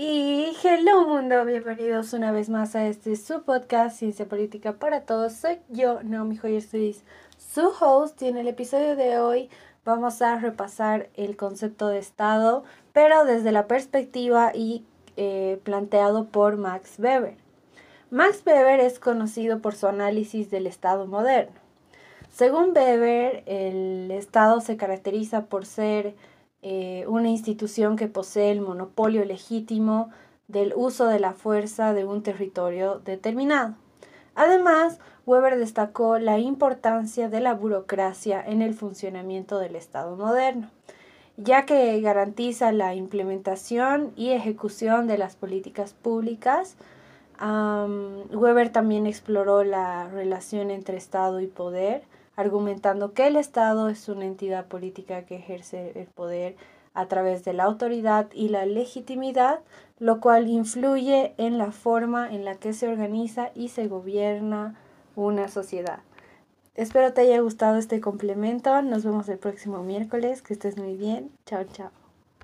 Y hello mundo, bienvenidos una vez más a este su podcast Ciencia Política para Todos. Soy yo, Naomi Joyer Suiz, su host y en el episodio de hoy vamos a repasar el concepto de Estado, pero desde la perspectiva y eh, planteado por Max Weber. Max Weber es conocido por su análisis del Estado moderno. Según Weber, el Estado se caracteriza por ser eh, una institución que posee el monopolio legítimo del uso de la fuerza de un territorio determinado. Además, Weber destacó la importancia de la burocracia en el funcionamiento del Estado moderno, ya que garantiza la implementación y ejecución de las políticas públicas. Weber también exploró la relación entre Estado y poder, argumentando que el Estado es una entidad política que ejerce el poder a través de la autoridad y la legitimidad, lo cual influye en la forma en la que se organiza y se gobierna una sociedad. Espero te haya gustado este complemento. Nos vemos el próximo miércoles. Que estés muy bien. Chao, chao.